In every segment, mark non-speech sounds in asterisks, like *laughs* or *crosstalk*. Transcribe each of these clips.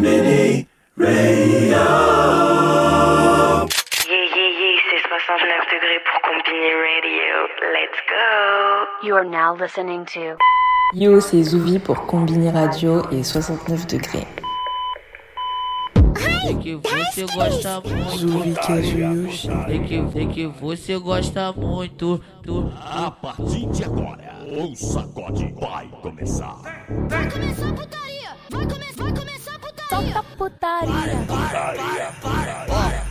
C'est 69 degrés pour Combini Radio. Let's go. You are now listening to Yo, c'est Zouvi pour Combini Radio et 69 degrés. É que você gosta muito. É que, é que você gosta muito. A partir agora, o sacode vai começar a putaria! Solta putaria!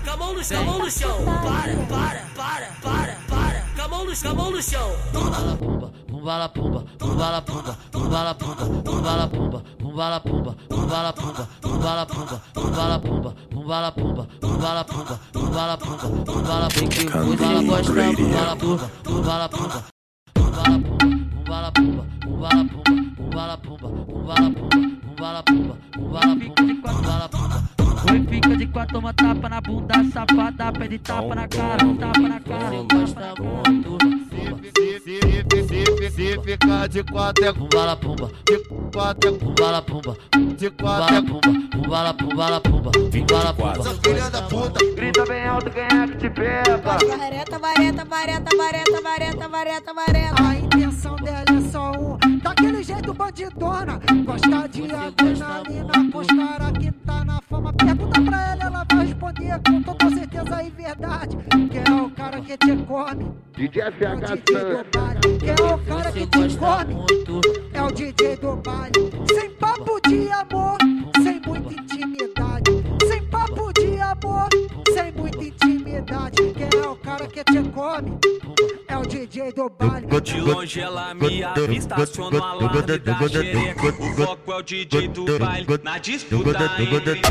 Com a mão no chão, mão no chão. Para, para, para, para, para. Com a mão no chão, mão no chão. Pumba, pumba, la pumba, pumba, la pumba, pumba, la pumba, pumba, la pumba, pumba, la pumba, pumba, la pumba, pumba, la pumba, pumba, la pumba, pumba, la pumba, pumba, la pumba, pumba, la pumba, pumba, la pumba, que você gosta, pumba, la pumba, pumba, la pumba, pumba, la pumba, pumba, la pumba, pumba, la pumba, pumba, la pumba, pumba, la pumba, pumba, la pumba, pumba, la pumba, pumba, la pumba. Oi, fica de quatro, toma tapa na bunda, safada, pede tapa na cara, tapa na cara. Você gosta muito. Se ficar de quatro é Pumba la pumba, de quatro pumba la pumba, de pumba quatro la pumba, pumba la pumba la pumba, pumba la pumba. Essa filha da puta grita bem alto quem é que te pega. Vareta, vareta, vareta, vareta, vareta, vareta, vareta. A intenção dela é só um Daquele jeito bandidona. Gosta de adrenalina Com os cara que tá na fama. Pergunta pra ela, ela vai responder Com toda certeza e verdade. Quem é o cara que te come? DJ É o FH DJ do baile. Quem é o cara Você que te come? É o DJ do baile. Sem papo de amor Sem muita intimidade. Sem papo de amor Sem muita intimidade. Quem é o cara que te come? É DJ do baile De longe ela me avista, aciona o alarme da xereca. O foco é o DJ do baile, na disputa entre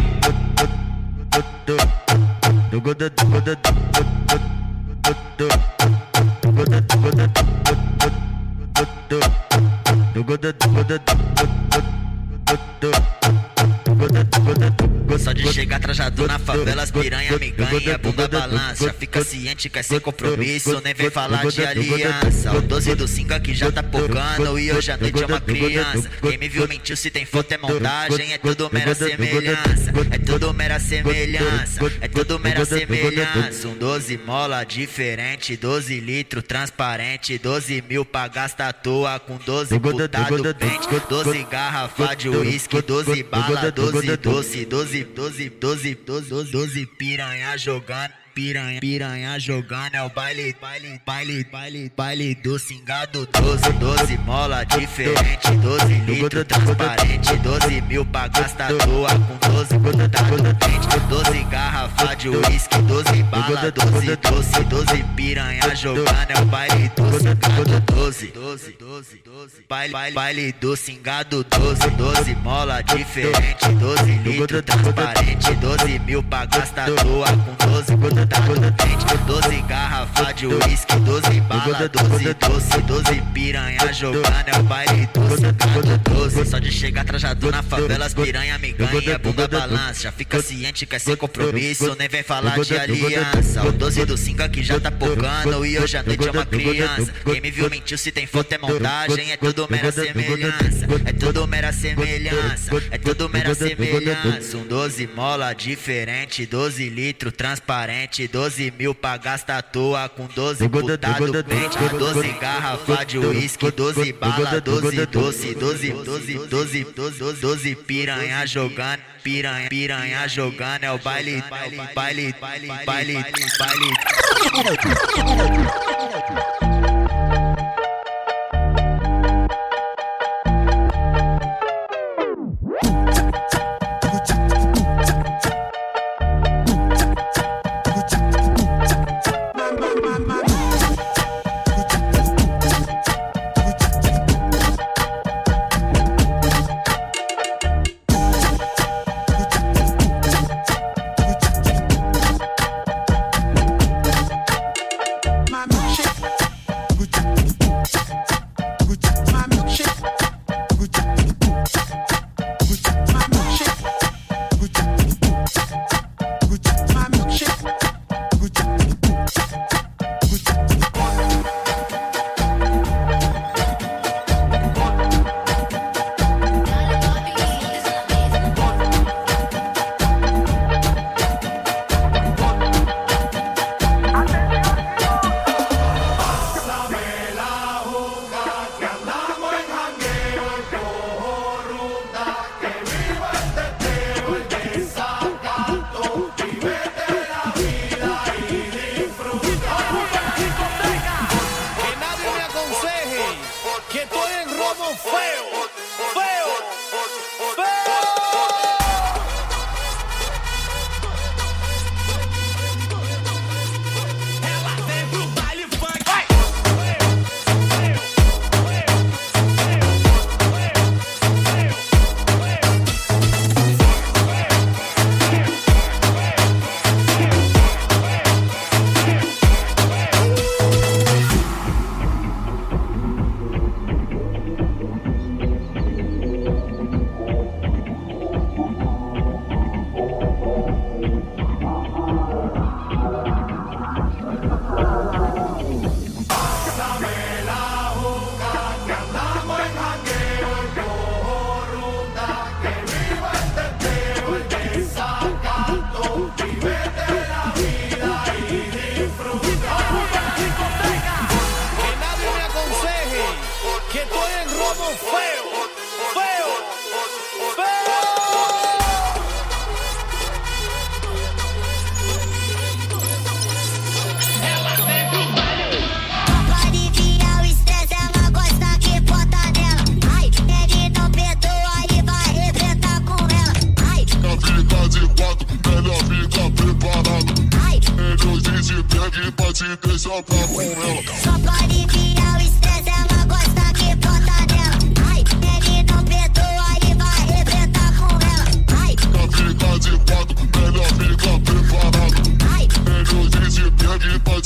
Só de chegar trajado na favela, as piranha me ganha, bunda balança. Já fica ciente que é sem compromisso, nem vem falar de aliança. O 12 do 5 aqui já tá pocando e hoje à noite é uma criança. Quem me viu mentiu, se tem foto é montagem, é tudo mera semelhança. É tudo mera semelhança, é tudo mera semelhança. Um 12 mola diferente, 12 litro transparente, 12 mil pra gastar à toa com 12 putado pente, 12 garrafa de uísque, 12 bala, 12 doze, doze, doze, doze, doze, doze, doze piranha jogando. Piranha, piranha jogando é o baile, baile, baile, baile, baile do cingado 12, 12 mola diferente, 12 litro transparente, 12 mil pra gastar à toa com 12 putado pente, 12 garrafa de uísque, 12 bala, 12 doce, 12 piranha jogando é o baile do cingado 12, 12, 12, 12, baile, baile, baile do cingado 12, 12 mola diferente, 12 litro transparente, 12 mil pra gastar à toa com 12 putado pente, 12 garrafa de uísque, 12 bala, 12 doce, 12 piranha jogando é o baile do cingado 12, só de chegar trajado na favela, as piranha me ganha, bunda balança, já fica ciente que é sem compromisso, nem vem falar de aliança. O 12 do 5 aqui já tá pocando e hoje à noite é uma criança. Quem me viu mentiu, se tem foto é montagem, é tudo mera semelhança. É tudo mera semelhança, é tudo mera semelhança. Um 12 mola diferente, 12 litro transparente, 12 mil pra gastar à toa com 12 putado pente, 12 garrafa de uísque, 12 bala, 12 doce, 12, 12, 12, 12, 12 piranha jogando, piranha, piranha jogando é o baile, baile, baile, baile, baile, baile. *laughs*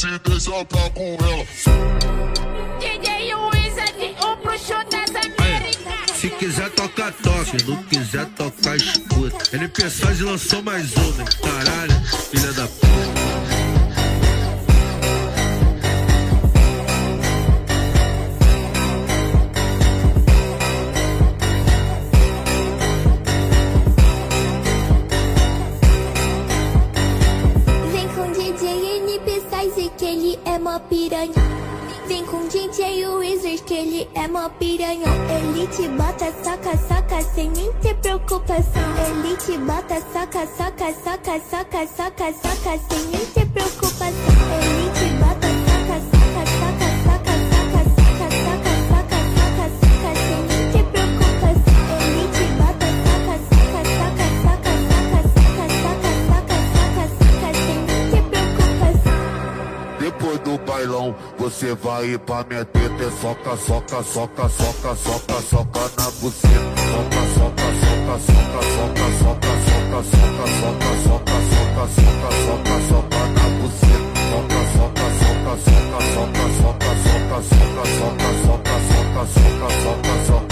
te deixar pra com ela. DJ Wizard, o bruxo das Américas. Se quiser tocar, toca. Se não quiser tocar, escuta. NP lançou mais uma, hein? Caralho, filha da puta. Mó piranha. Vem com DJ Wizard que ele é mó piranha. Ele te bota, saca, saca, sem nem ter preocupação. Ele te bota, saca, saca, saca, saca, saca, saca, sem nem ter preocupação. Ele te do bailão, você vai ir pra minha teta. É soca, soca, soca, soca, soca, soca na buceta. Soca, soca, soca, soca, soca, soca, soca, soca, soca, soca, soca, soca, soca, soca na buceta. Soca, soca, soca, soca, soca, soca, soca, soca, soca, soca, soca, soca, soca, soca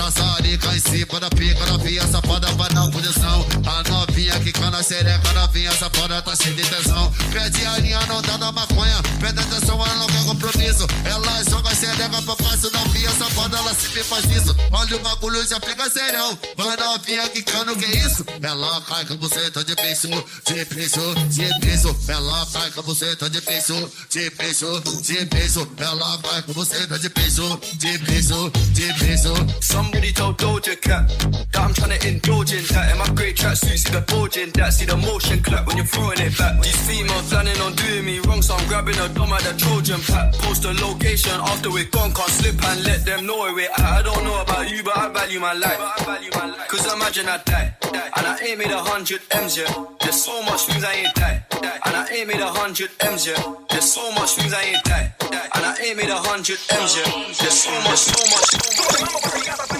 Sassarica em cima da pica, novinha safada vai dar posição. A novinha que cana xereca, novinha safada tá cheia de tesão. Pede a linha, não dá na maconha. Pede atenção, ela não quer compromisso. Ela joga xereca pra passo, novinha safada, ela sempre faz isso. Olha o bagulho, já fica serão. Vai novinha que cana, o que é isso? Ela cai com você, tá de peso, de peso, de peso. Ela cai com você, tá de peso, de peso, de peso. Ela vai com você, tá de peso, de peso, de told Doja Cat that I'm trying to indulge in that. In my great tracksuit, see the bulge that. See the motion clap when you're throwing it back. These females planning on doing me wrong, so I'm grabbing a dome at the Trojan pack. Post a location after we're gone, can't slip and let them know where we're at. I don't know about you, but I value my life. Cause imagine I die, and I ain't made a hundred M's yet. There's so much things I ain't die, and I ain't made a hundred M's yet. There's so much things I ain't die, and I ain't made a hundred M's yet. There's so much, so much, so much.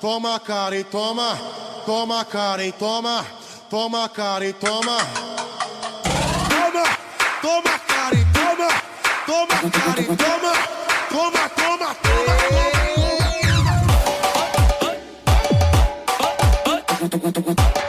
Toma, toma cara e toma, toma cara e toma, toma cara e toma. Toma, toma cara e toma, toma cara e toma, toma, toma, toma, Porra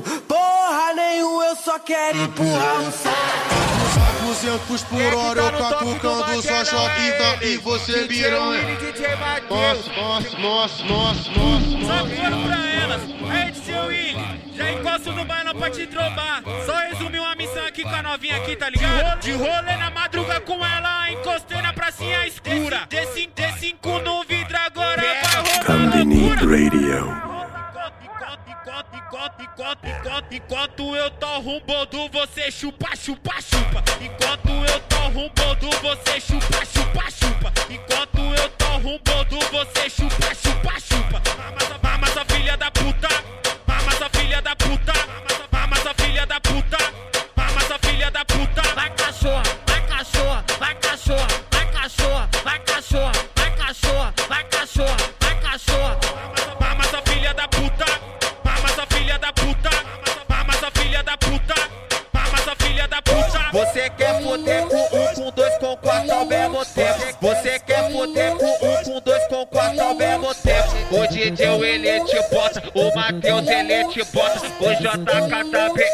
saco. Porra nenhum, eu só quero empurrar o saco. 200 por hora eu catucando só choque e você piranha. Nossa, nossa, nossa, nossa, nossa, Só coro pra elas. Aí, seu Willi, já encosto no bailão pra te trombar. Só resumir uma missão aqui com a novinha aqui, tá ligado? De rolê na madruga com ela, encostei na pracinha escura. D5, D5 no vidro agora, vai rolar loucura. Radio. Enquanto, enquanto, enquanto, eu tô rumbondo, você chupa, chupa, chupa. Enquanto eu tô rumbondo, você chupa, chupa, chupa. Enquanto eu tô rumbondo, você chupa, chupa, chupa. Mama, essa filha da puta. Mama, essa filha da puta. Mama, essa filha da puta. Mama, essa filha da puta. Mateus ele o bota, o JK tá, tá, tá bem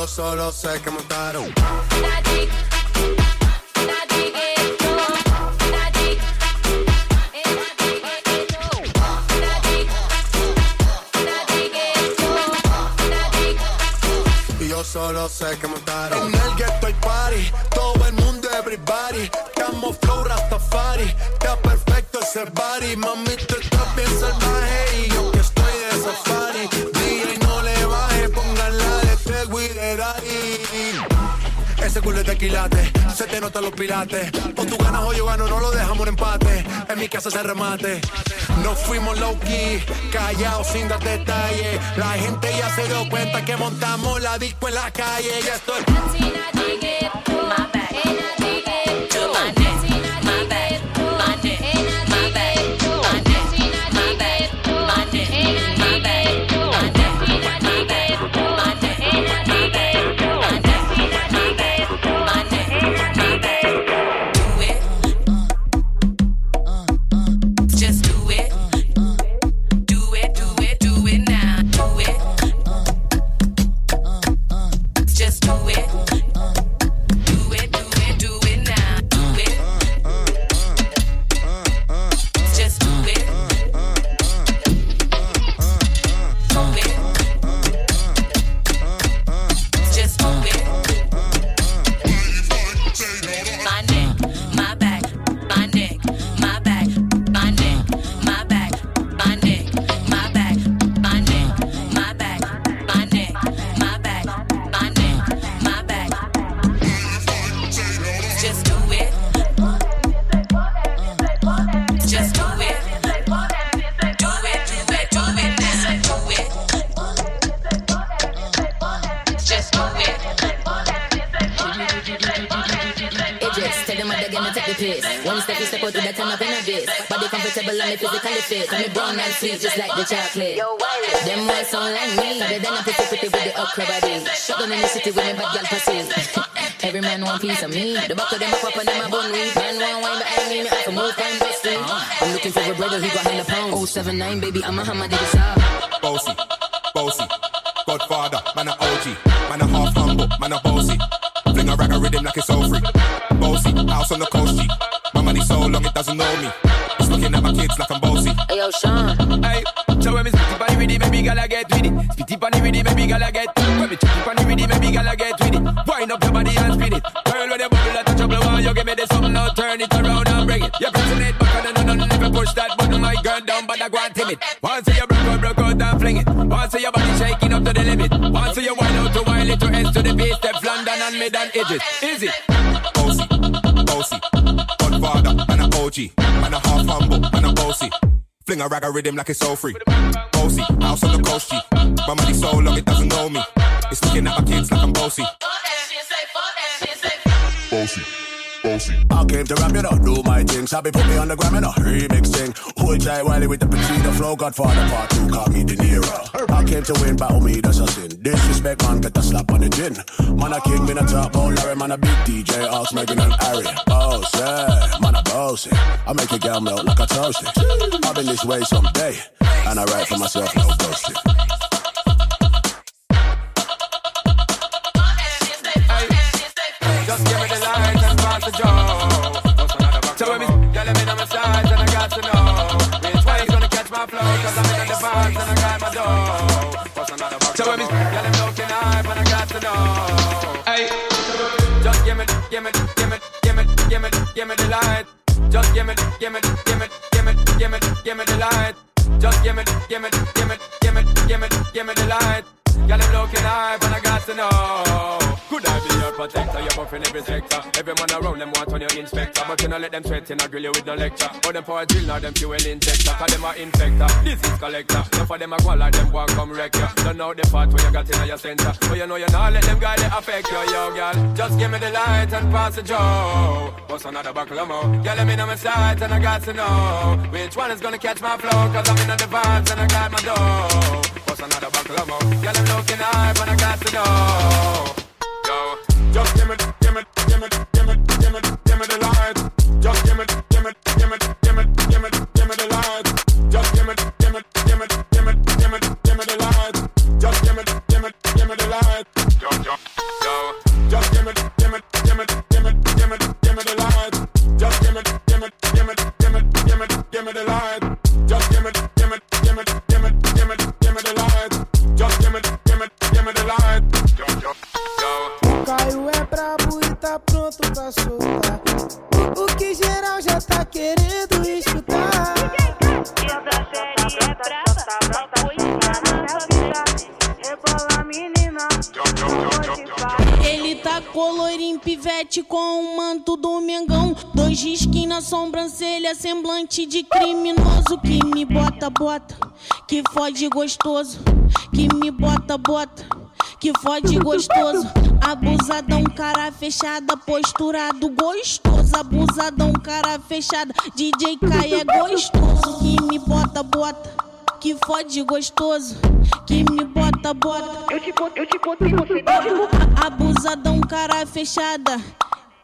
eu solo sei que montaram. Y yo solo sé que montaron. En el ghetto hay party, todo el mundo everybody. Estamos flow Rastafari, está perfecto ese body. Mami, tú estás bien salvaje y yo que estoy de safari. DJ no Se te notan los pilates. O tú ganas o yo gano, no lo dejamos en empate. En mi casa se remate. Nos fuimos low key, callados sin dar detalles. La gente ya se dio cuenta que montamos la disco en la calle. Ya estoy. Piss. One step, you step out with that turn up in a bit. Body comfortable and me physically fit. Come me brown and sweet, just like the chocolate. Them boys sound like me. Better than a pretty pretty with the okra body. Shotgun in the city with me bad girl passes. *laughs* Every man want piece of me. The back of them a pop and them a bun weed. Man want wine behind me, me have to move kind of street. I'm looking for a brother who got hella pound. 079, baby, I'm a hammer, dig it up. Bossy, bossy, Godfather, man a OG, man a half humble, man a bossy. Fling a rag a rhythm like it's all free. Bossy, house on the coast G. Money so long it doesn't know me. It's looking at my kids like I'm bossy. Hey yo, Sean. Hey, so when me spitty pan with it, maybe gala get with it. Spitty pan with it, maybe gala get. When me chippy pan with it, maybe gala get with it. Wind up your body and spin it. Girl, when you bubble like a trouble, why you give me this something? Now turn it around and bring it. You pressing it back and then none never push that button. My girl down, but I go and timid. Once you broke out, broke out and fling it. Once your body shaking up to the limit. Once you wind out to wild it to S to the base, step London and mid and edges. Easy. Bossy, bossy, Godfather, man a OG, man a half humble, man a bossy. Fling a rag a rhythm like it's all free. Bossy, house on the coast G. My money so long it doesn't know me. It's looking at my kids like I'm bossy. Bossy, bossy. I came to rap it up, do my thing. Sabi put me on the gram in a remix thing. Hold tight Wiley with the Pacino flow. Godfather part two, call me De Niro. I came to win, battle me, that's a sin. Disrespect, man, get a slap on the chin. Man, a king, been a top, oh Larry, man, a big DJ. Ask Megan and Harry. Yeah, man, a bossy. I make a girl melt like a toasty. I've been this way someday. And I write for myself, no ghosting. So when me girl, I'm looking hype and I got to know. Hey, just give me, give me, give me, give me, give me, give me the light. Just give me, give me, give me, give me, give me, give me the light. Just give me, give me, give me, give me, give me, give me the light. Girl, I'm looking hype and I got to know. Could I be your protector? You're buffing every sector. Every man around them your inspector. But you know let them threaten, I grill you with no lecture. Or them power drill, now them fuel injector. Cause them a infector, disease collector. Some for them a go like them want come wreck you. Don't know the part where you got in your center. But you know you not let them guy they affect you, yo, girl. Just give me the light and pass the joe. What's another buckle of more? Girl, let me know my sight and I got to know which one is gonna catch my flow. Cause I'm in the vibes and I got my dough. What's another buckle of more? Girl, I'm looking hype and I got to know. Yo, just give me, Just give me, give me, give me, give me, give me, pronto pra soltar. O, que geral já tá querendo escutar. Ele tá colorinho pivete com o manto do Mengão. Dois risquinhos na sobrancelha, semblante de criminoso. Que me bota, bota, que fode gostoso. Que me bota, bota, que fode gostoso. Abusadão, cara fechada, posturado gostoso. Abusadão, cara fechada, DJ Kai é gostoso. Que me bota, bota que fode gostoso, que me bota, bota. Eu te eu te você Abusadão, cara fechada.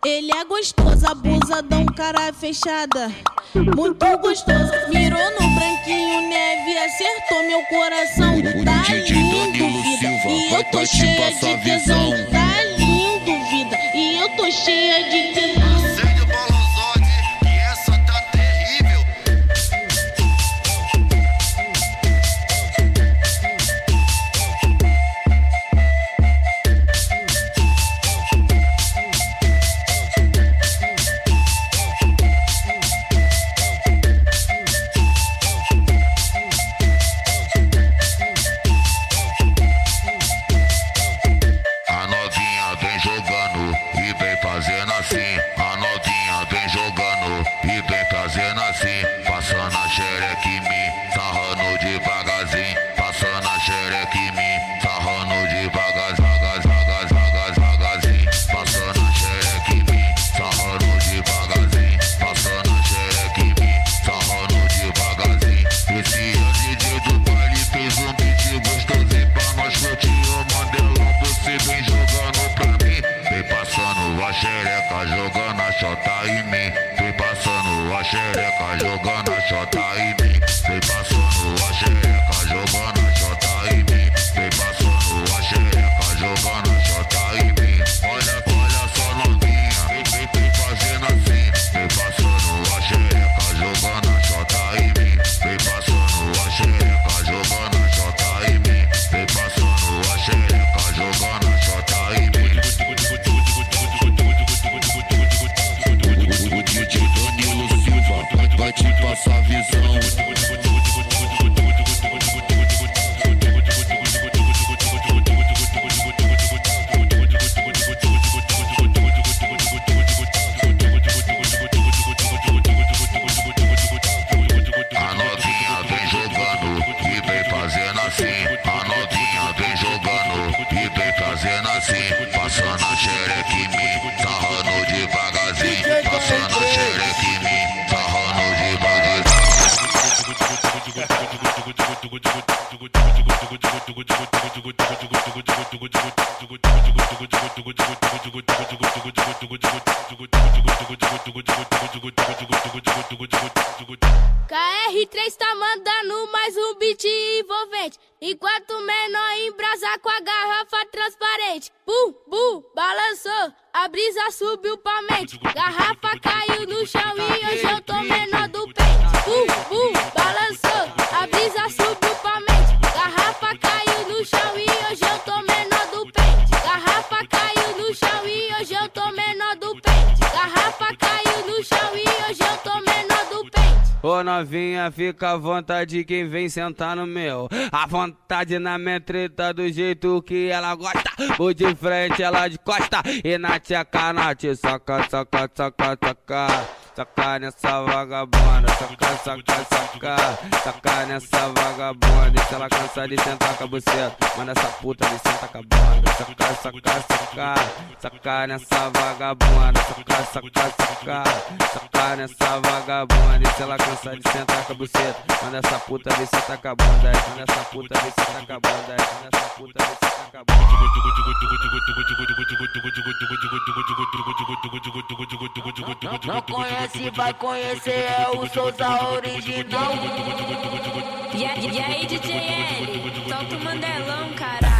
Ele é gostoso, abusadão, cara fechada. Muito gostoso. Mirou no branquinho, neve, acertou meu coração. Tá lindo, vida. E eu tô cheia de tesão. Tá lindo, vida. E eu tô cheia de tesão. Caiu no chão e hoje novinha, fica à vontade quem vem sentar no meu. À vontade na minha treta do jeito que ela gosta. Vou de frente, ela de costa. E na tcheca, na te soca, soca, soca, soca. Soca nessa vagabunda, soca, soca, soca. Soca nessa vagabunda. E se ela cansar de sentar com a buceta, manda essa puta de sentar com a bunda. Soca, soca, soca. Soca nessa vagabunda, soca, soca, soca. Soca nessa vagabunda. E se ela cansar de sentar com a buceta, manda essa puta de sentar com a bunda. Manda essa puta de sentar com a bunda. Manda essa puta de sentar com a Não conhece, vai conhecer, é o Souza original. E, aí- e aí, DJ L? Solta o mandelão, caralho.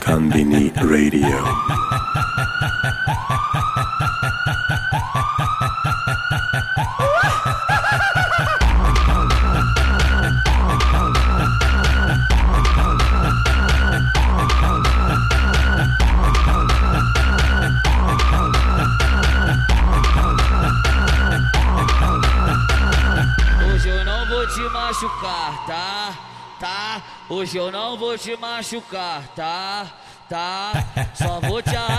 Candini Radio. Machucar, tá? Tá? Hoje eu não vou te machucar, tá? Tá? Só vou te arrachar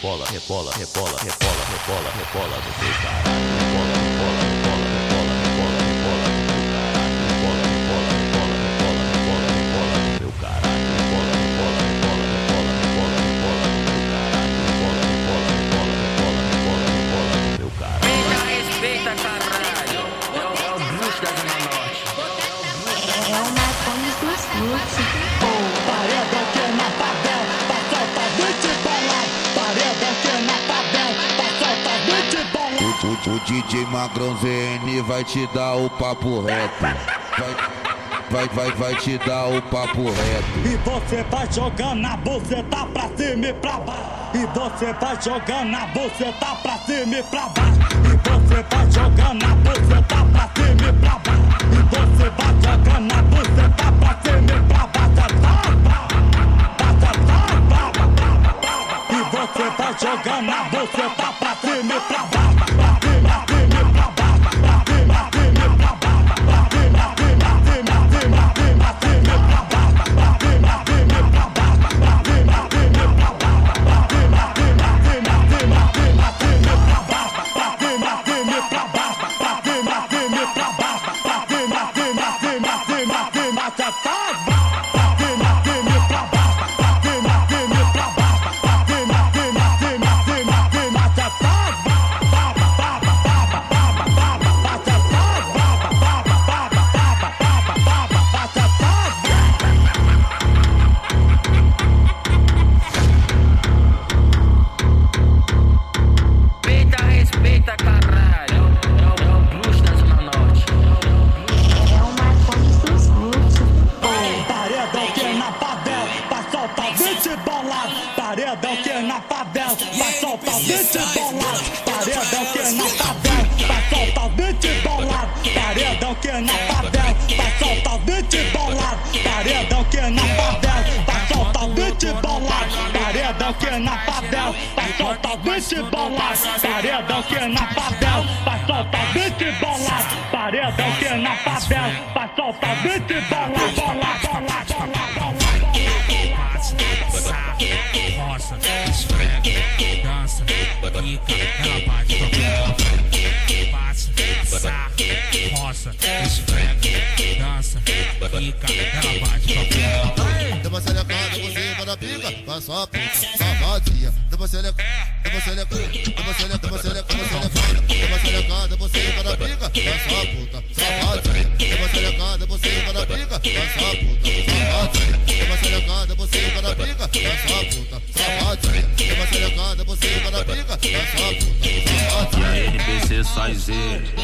Rebola, rebola, rebola, rebola, rebola, rebola no teu caralho. Rebola, rebola, rebola, rebola, rebola, rebola no teu caralho. Rebola, rebola, rebola, rebola, rebola, rebola no teu caralho. Rebola, rebola, rebola, rebola, rebola, rebola no teu caralho. Rebola, rebola, rebola, rebola, rebola, rebola no teu caralho. Respeita, respeita, caralho. DJ Magrão ZN vai te dar o papo reto. Vai, vai, vai, vai te dar o papo reto. E você vai jogando a buceta pra cima e pra baixo. E você vai jogando a buceta pra cima e pra baixo. E você vai jogando a buceta pra cima e pra baixo. E você vai jogando a buceta pra cima e pra baixo. E você vai jogando a buceta vai só puta, safadinha. Dá uma selecada, dá uma selecada, dá uma selecada, dá uma selecada, dá uma selecada. Por cima da pica, vai só puta, safadinha. Dá uma selecada por cima da pica, vai só puta, safadinha. Dá uma selecada por cima da pica, vai só puta. Dá uma por cima da pica, vai só E a NPC sai Z,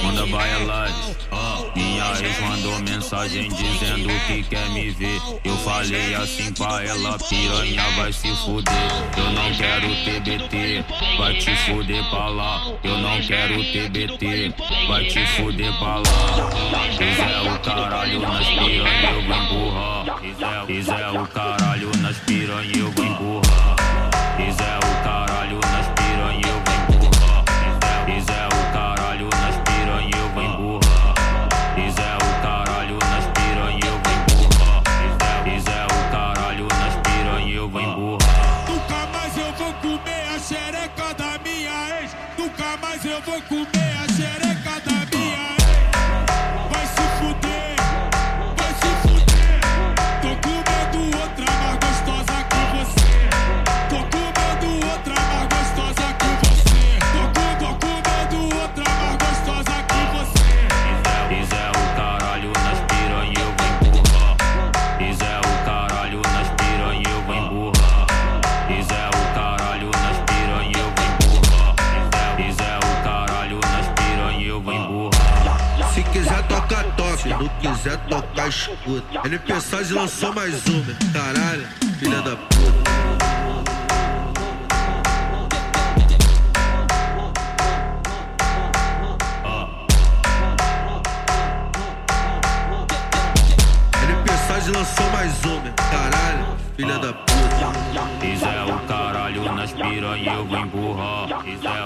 manda baialade. Ó, minha ex mandou mensagem dizendo que quer me ver. Eu falei assim pra ela, piranha vai se fuder. Eu não quero TBT, vai te fuder pra lá. Eu não quero TBT, vai te fuder pra lá. Quiser o caralho nas piranha, eu vou empurrar. Quiser, quiser o caralho nas piranha, eu vou empurrar. Quiser o caralho nas Vou comer quiser tocar, escuta. NP Sage lançou mais uma. Caralho, filha da puta. Lançou mais uma. Caralho, filha da puta. Quiser o caralho nas piranha, eu vou empurrar.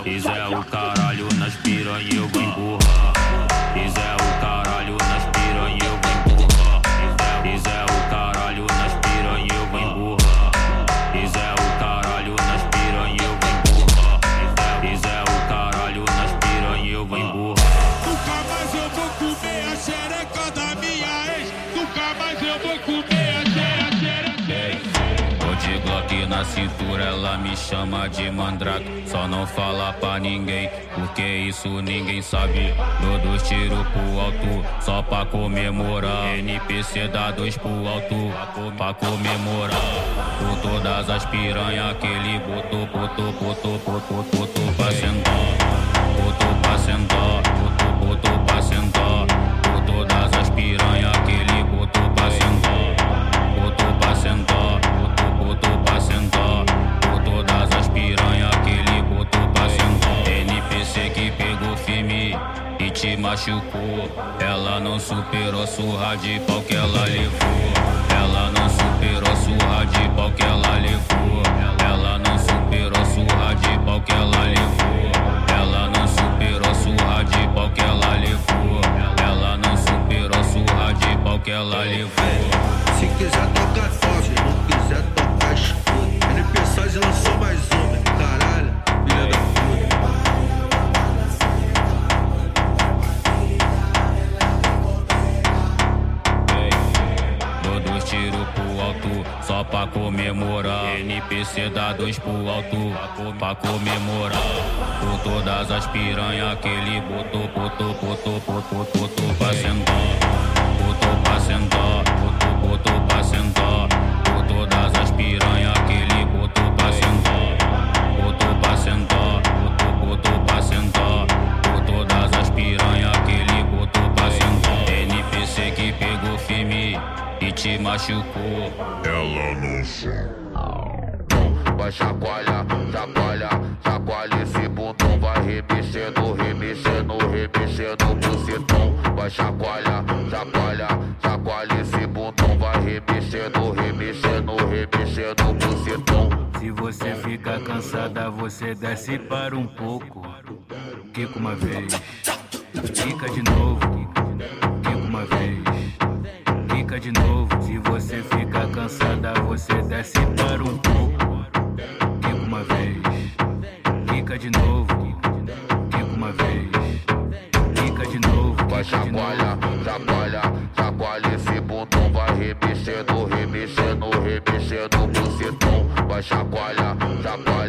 Quiser o caralho nas piranha, eu vou empurrar. Cintura, ela me chama de mandrake. Só não fala pra ninguém, porque isso ninguém sabe. Dou dois tiros pro alto, só pra comemorar. NPC dá dois pro alto, pra comemorar. Por todas as piranha que ele botou, botou, botou, botou, botou pra sentar. Botou pra sentar, botou, botou pra sentar. Por todas as piranha que ele piranha que ele botou pra sentar. NPC que pegou firme machucou. Ela não superou surra de pau que ela levou. Ela não superou surra de pau que ela levou. Ela não superou surra de pau que ela levou. Ela não superou surra de pau que ela levou. Ela não superou surra de pau que ela levou. Se quiser tocar NPC dá dois pro alto, pra comemorar. Por todas as piranhas que ele botou, botou, botou, botou, botou pra sentar. Botou pra sentar, botou, botou pra sentar. Por todas as piranhas que ele botou pra sentar. Botou pra sentar, botou, botou pra sentar. Por todas as piranhas que ele botou pra sentar. NPC que pegou firme e te machucou. Ela não Vai chacoalha, chacoalha, chacoalha esse bundão Vai remexendo, remexendo, remexendo o bucetão Vai chacoalha, chacoalha, chacoalha esse bundão Vai remexendo, remexendo, remexendo o bucetão Se você fica cansada, você desce para um pouco. Quica uma vez, quica de novo, quica uma vez, de novo. Se você fica cansada, você desce para um pouco. Uma vez, quica de novo, quica uma vez, quica de novo. Vai chacoalha, chacoalha, chacoalha esse bundão Vai remexendo, remexendo, remexendo o bucetão Vai chacoalha, chacoalha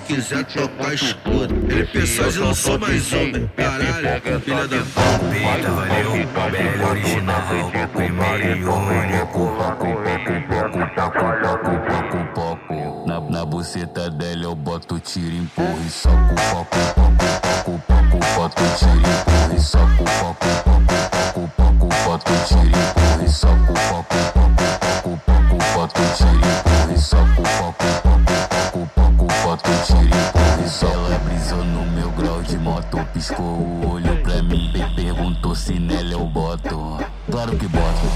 quiser tocar, escuta. Ele pensou e lançou mais uma, caralho, filha da puta. valeu, BL original, primeiro e único. Na, na buceta dela eu boto tiro, empurro e soco, poco, poco, poco, poco, boto tiro, empurro e soco, poco, poco, poco, poco, boto tiro, empurro e soco, poco, poco, poco, poco, boto tiro, empurro e soco, poco, poco, piscou o olho pra mim e perguntou se nela eu boto. Claro que boto.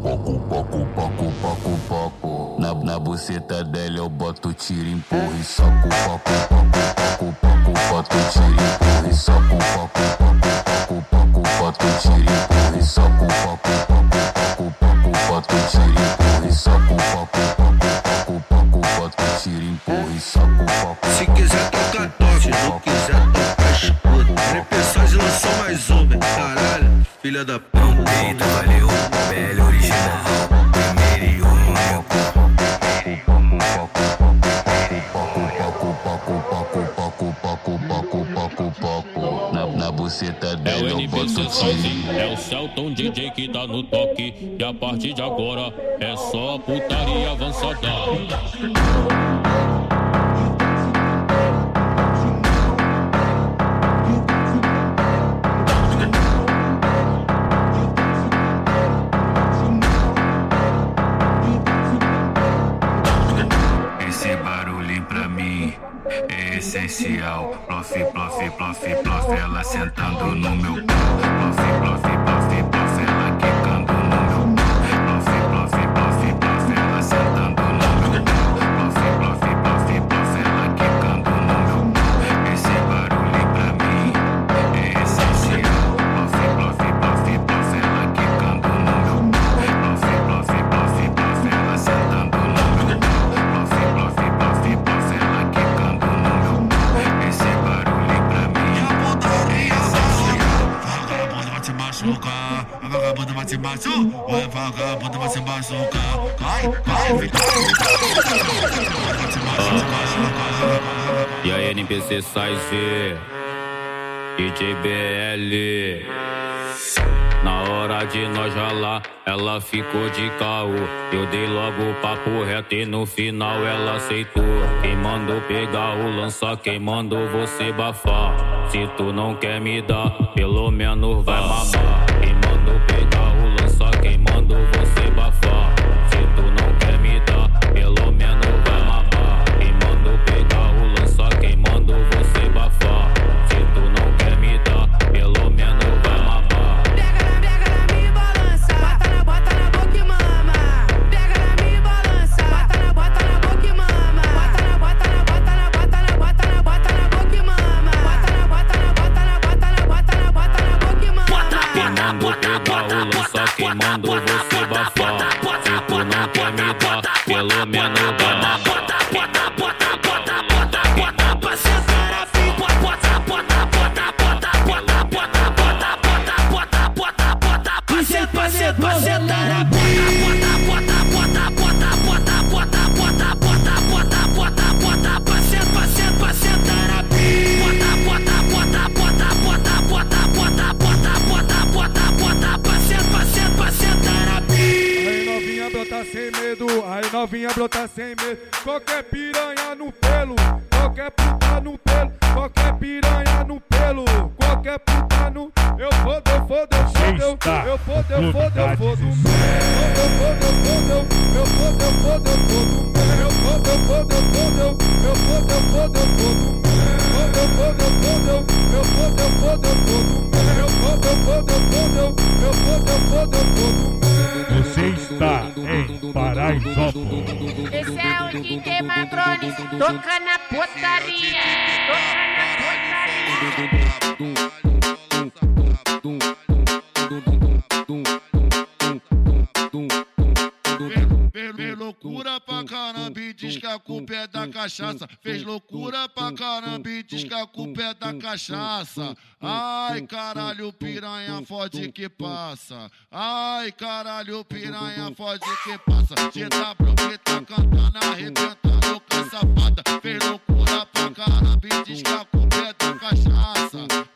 Poco, poco, poco, poco, poco. Na, na buceta dela eu boto tiro, empurro e soco, poco, poco, poco, poco, boto tiro, empurro e soco, poco, poco, poco, poco, boto tiro, empurro e soco, poco, poco, filha da puta. Eita, valeu, BL original, primeiro e único. Na, na buceta dela eu boto tiro. É o Celton DJ que tá no toque. E a partir de agora é só putaria avançada. Plof, plof, plof, plof, ela sentando no meu plof, plof, vagabunda vai vagabundo vai machucar, cai, cai. E aí, NPC sai Z, DJ BL. Na hora de nós ralar, ela ficou de caô. Eu dei logo o papo reto e no final ela aceitou. Quem mandou pegar o lança, quem mandou você bafar. Se tu não quer me dar, pelo menos vai mamar. Quem mandou pegar quem mandou você mandou você bafar. Se tu não quer me dar, pelo menos vai aí novinha brota sem medo. Qualquer piranha no pelo, qualquer puta no pelo, qualquer piranha no pelo, qualquer puta no. Eu fodo, eu fodo, eu fodo, eu Está eu fodo, eu fodo, eu fodo. no Eu fodo, eu fodo, eu eu fodo, eu fodo, eu fodo. Eu fodo, eu fodo, eu fodo, eu eu fodo, eu fodo, eu fodo. Eu fodo, eu fodo, eu eu fodo, eu fodo, eu fodo. Eu fodo, eu fodo, eu fodo, eu eu fodo, eu fodo, eu fodo. Você está em Paraisópolis. Esse é o DJ Madrones, toca na putaria, toca na pra caramba e diz que a culpa é da cachaça. Fez loucura pra caramba e diz que a culpa é da cachaça. Ai, caralho, piranha fode que passa. Ai, caralho, piranha fode que passa. GW tá cantando, arrebentando com a safada. Fez loucura pra caramba e diz que a culpa é da cachaça.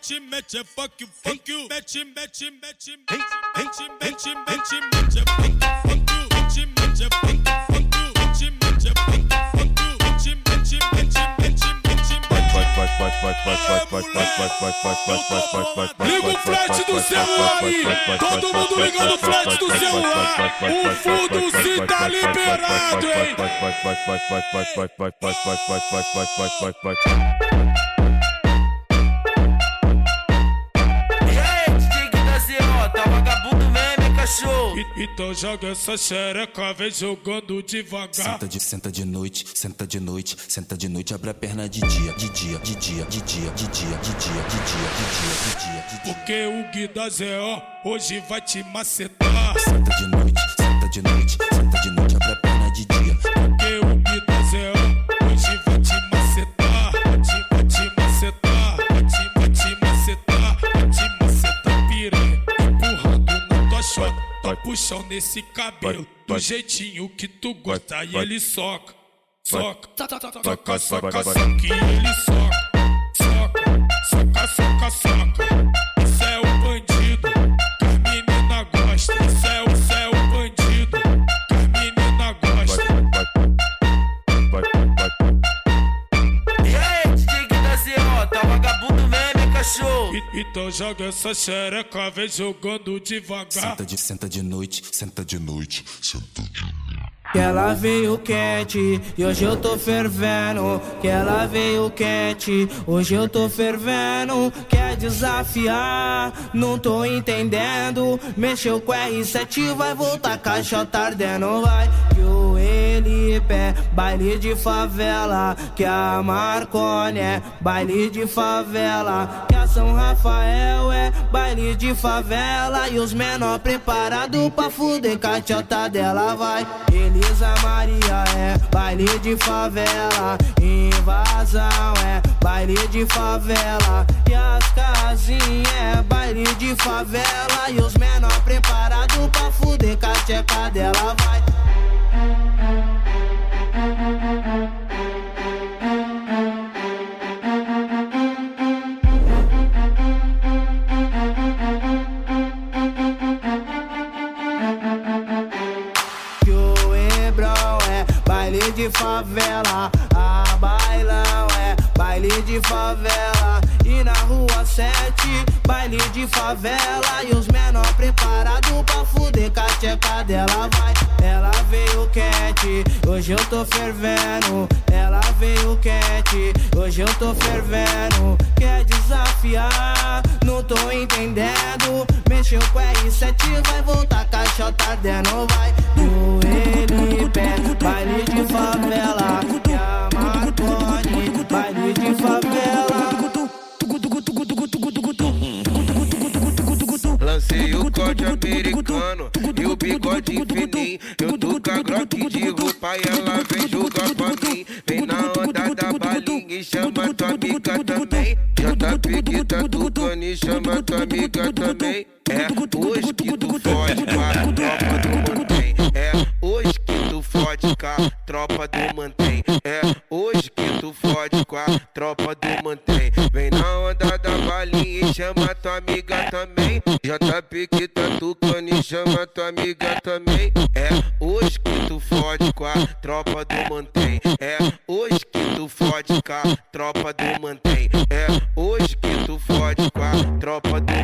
Mete, mete, fuck you, fuck you. Mete, mete, mete, mete, mete, mete, mete, mete, fuck you, fuck you. Mete, mete, fuck you, fuck you. Mete, mete, fuck you, fuck you. Mete, mete, mete, mete, mete, Liga o flat do celular aí! Todo mundo ligando o flat do celular! O fundo se tá liberado, hein? E cachorro. Então joga essa xereca, vem jogando devagar. Senta de, senta de noite, senta de noite, senta de noite, abre a perna de dia, de dia, de dia, de dia, de dia, de dia, de dia, de dia, de dia, de dia. Porque o Gui da Zé, hoje vai te macetar. Senta de noite, senta de noite, senta de noite, abre a perna de dia. Puxão nesse cabelo. Do jeitinho que tu gosta e ele soca. Soca, soca, soca, soca, e ele soca. Soca, soca, soca, soca. Isso é o bandido, cachorro? Então joga essa xereca, vem jogando devagar. Senta de, senta de noite, senta de noite, senta de noite. Que ela veio quente e hoje eu tô fervendo. Que ela veio quente, hoje eu tô fervendo. Quer desafiar, não tô entendendo. Mexeu com R7, vai voltar caixa tardendo, vai. Que o Elipe é baile de favela. Que a Marconi é baile de favela. Que a São Rafael é baile de favela. E os menor preparado pra fuder cachota dela, vai. Elisa Maria é baile de favela. Invasão é baile de favela. E as casinhas é baile de favela. E os menor preparado pra fuder cacheca dela, vai. De favela. A bailão é baile de favela. Na rua 7, baile de favela. E os menor preparado pra fuder cacheca dela vai. Ela veio quente, hoje eu tô fervendo. Ela veio quente, hoje eu tô fervendo. Quer desafiar, não tô entendendo. Mexeu com R7, vai voltar caixota dentro, vai. Do Elipe, baile de favela. Que a Marconi, baile de favela. Lancei o código americano e o bigode fininho. Eu tô com a Glock de roupa e ela vem jogar pra mim. Vem na onda da balinha e chama tua amiga também. Que tá tocando e chama tua amiga também. É hoje que tu fode com a tropa do mantém. É hoje que tu fode com a tropa do mantém. É hoje que tu fode com a tropa do mantém. Vem na onda da balinha e chama tua amiga também. JP que tá tocando e chama tua amiga também. É hoje que tu fode com a tropa do mantém. É hoje que tu fode com a tropa do mantém. É hoje que tu fode com a tropa do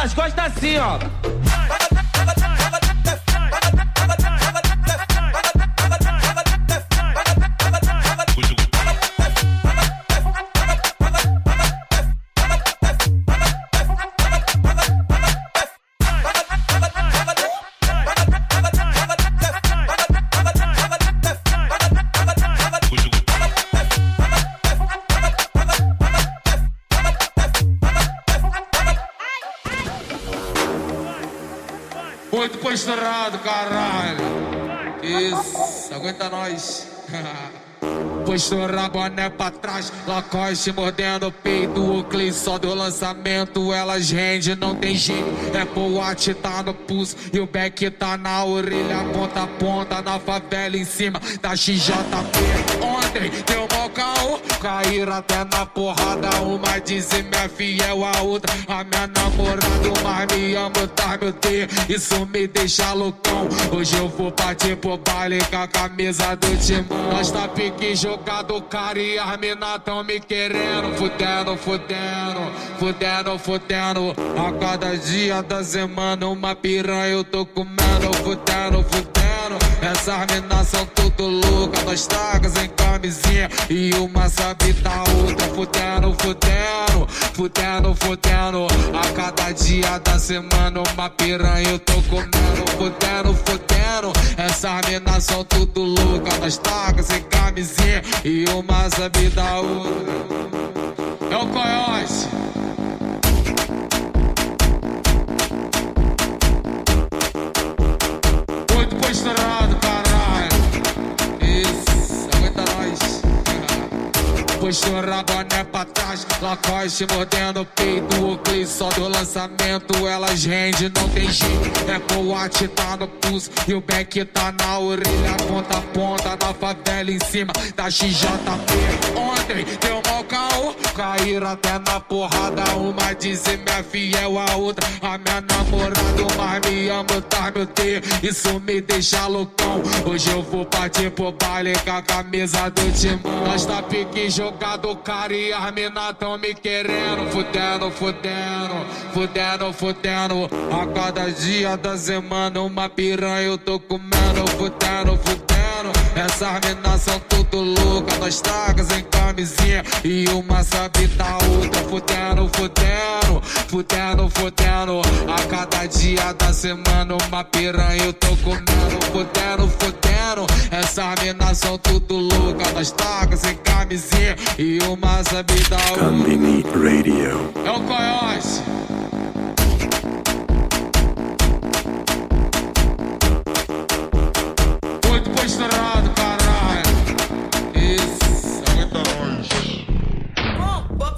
elas gostam assim, ó. Postura, boné pra trás, Lacoste mordendo o peito, o clipe só do lançamento, elas rende, não tem jeito, é boate, tá no pulso, e o back tá na orelha, ponta a ponta, na favela em cima da XJP. Deu mal caô, caíram até na porrada, uma disse minha fiel, a outra, a minha namorada, mas me amo, tá meu Deus, isso me deixa loucão, hoje eu vou partir pro baile com a camisa do timão, nós tá pique jogado, cara, e as mina tão me querendo, fudendo, fudendo, fudendo, fudendo, a cada dia da semana uma piranha eu tô comendo, fudendo, fudendo, essas minas são tudo loucas, nós tagas em camisinha e uma sabe da outra, fudendo, fudendo, fudendo, fudendo, a cada dia da semana uma piranha eu tô comendo, fudendo, fudendo, essas minas são tudo loucas, nós tagas em camisinha e uma sabe da outra. É o coiote. Muito Postura, boné pra trás, Lacoste mordendo o peito, o clipe só do lançamento, elas rende, não tem jeito, é boate, tá no pulso, e o back tá na orelha, ponta a ponta, na favela em cima da XJP. Ontem deu mal caô, caíram até na porrada, uma minha fiel, a outra, a minha namorada, mas me amo, tá meu Deus, isso me deixa loucão, hoje eu vou partir pro baile com a camisa do timão, nós tá pique jogado, cara, e as mina tão me querendo, fudendo, fudendo, fudendo, fudendo, a cada dia da semana uma piranha eu tô comendo, fudendo, fudendo, essas minas são tudo loucas, nós tagas em camisinha e uma sabe da outra, fudendo, fudendo, fudendo, fudendo, a cada dia da semana uma piranha eu tô comendo, fudendo, fudendo, essas minas são tudo loucas, nós tagas em camisinha e uma sabe da outra. Kambini Radio. É o coiote.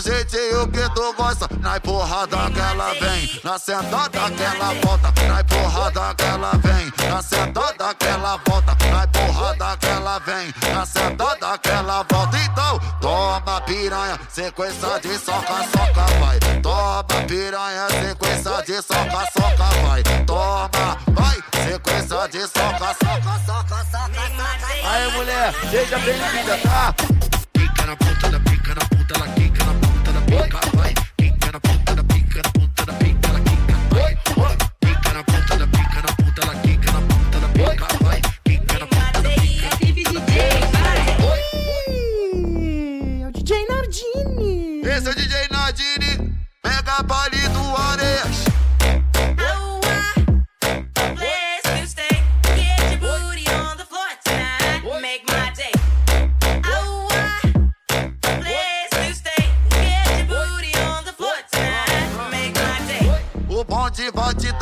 Do jeitinho que tu gosta. Na empurrada que ela vem, na sentada que ela volta. Na empurrada que ela vem, na sentada que ela volta. Na empurrada que ela vem, na sentada que ela volta. Então, toma piranha, sequência de soca, soca, vai. Toma piranha, sequência de soca, soca, vai. Toma, vai, sequência de soca, soca, soca, soca, soca. Aí, mulher, seja bem-vinda, tá? Pica na ponta da pica, na ponta, pega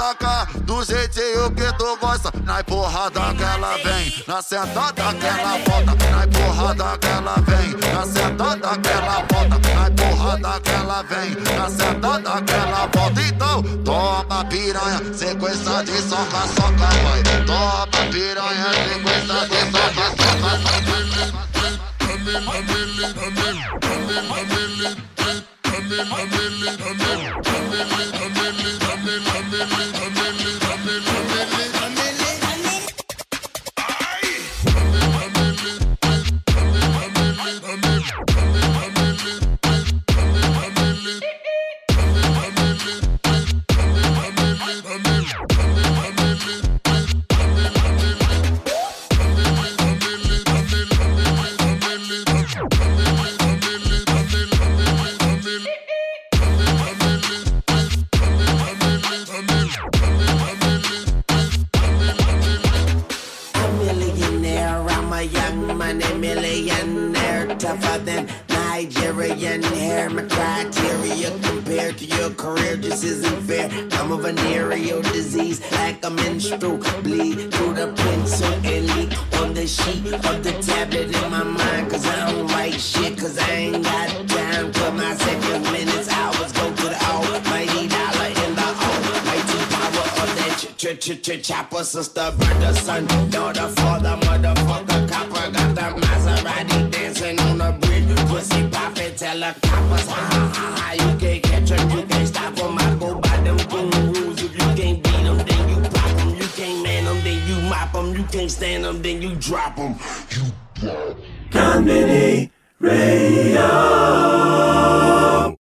tacar do jeitinho que tu gosta. Na empurrada que ela vem, na sentada que ela volta. Na empurrada que ela vem, na sentada que ela volta. Na empurrada que ela vem, na sentada que ela volta. Então, toma piranha, sequência de soca, soca, vai. Toma piranha, sequência de soca, soca, A career just isn't fair. I'm a venereal disease, like a menstrual bleed through the pencil and leak on the sheet of the tablet in my mind. Cause I don't write shit, cause I ain't got time for my seconds, minutes, hours. Go to the almighty dollar in the almighty power of that ch ch ch ch chopper. Sister, brother, son, daughter, father, motherfucker, copper. Got the Maserati dancing on the bridge. Pussy poppin', tell the coppers, ha ha ha ha. You can't catch 'em, you can't you. You can't stand 'em, then you drop 'em. You drop. Comedy Radio.